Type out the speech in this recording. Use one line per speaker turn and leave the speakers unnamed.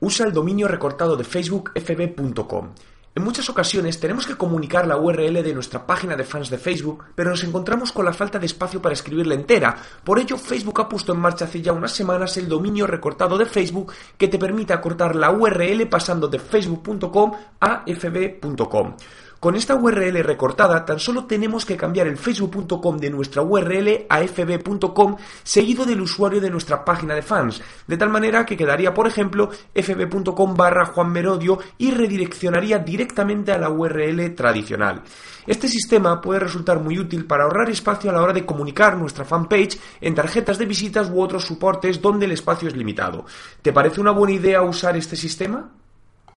Usa el dominio recortado de Facebook fb.com. En muchas ocasiones tenemos que comunicar la URL de nuestra página de fans de Facebook, pero nos encontramos con la falta de espacio para escribirla entera. Por ello, Facebook ha puesto en marcha hace ya unas semanas el dominio recortado de Facebook que te permite acortar la URL pasando de facebook.com a fb.com. Con esta URL recortada tan solo tenemos que cambiar el facebook.com de nuestra URL a fb.com seguido del usuario de nuestra página de fans, de tal manera que quedaría por ejemplo fb.com barra Juan Merodio y redireccionaría directamente a la URL tradicional. Este sistema puede resultar muy útil para ahorrar espacio a la hora de comunicar nuestra fanpage en tarjetas de visitas u otros soportes donde el espacio es limitado. ¿Te parece una buena idea usar este sistema?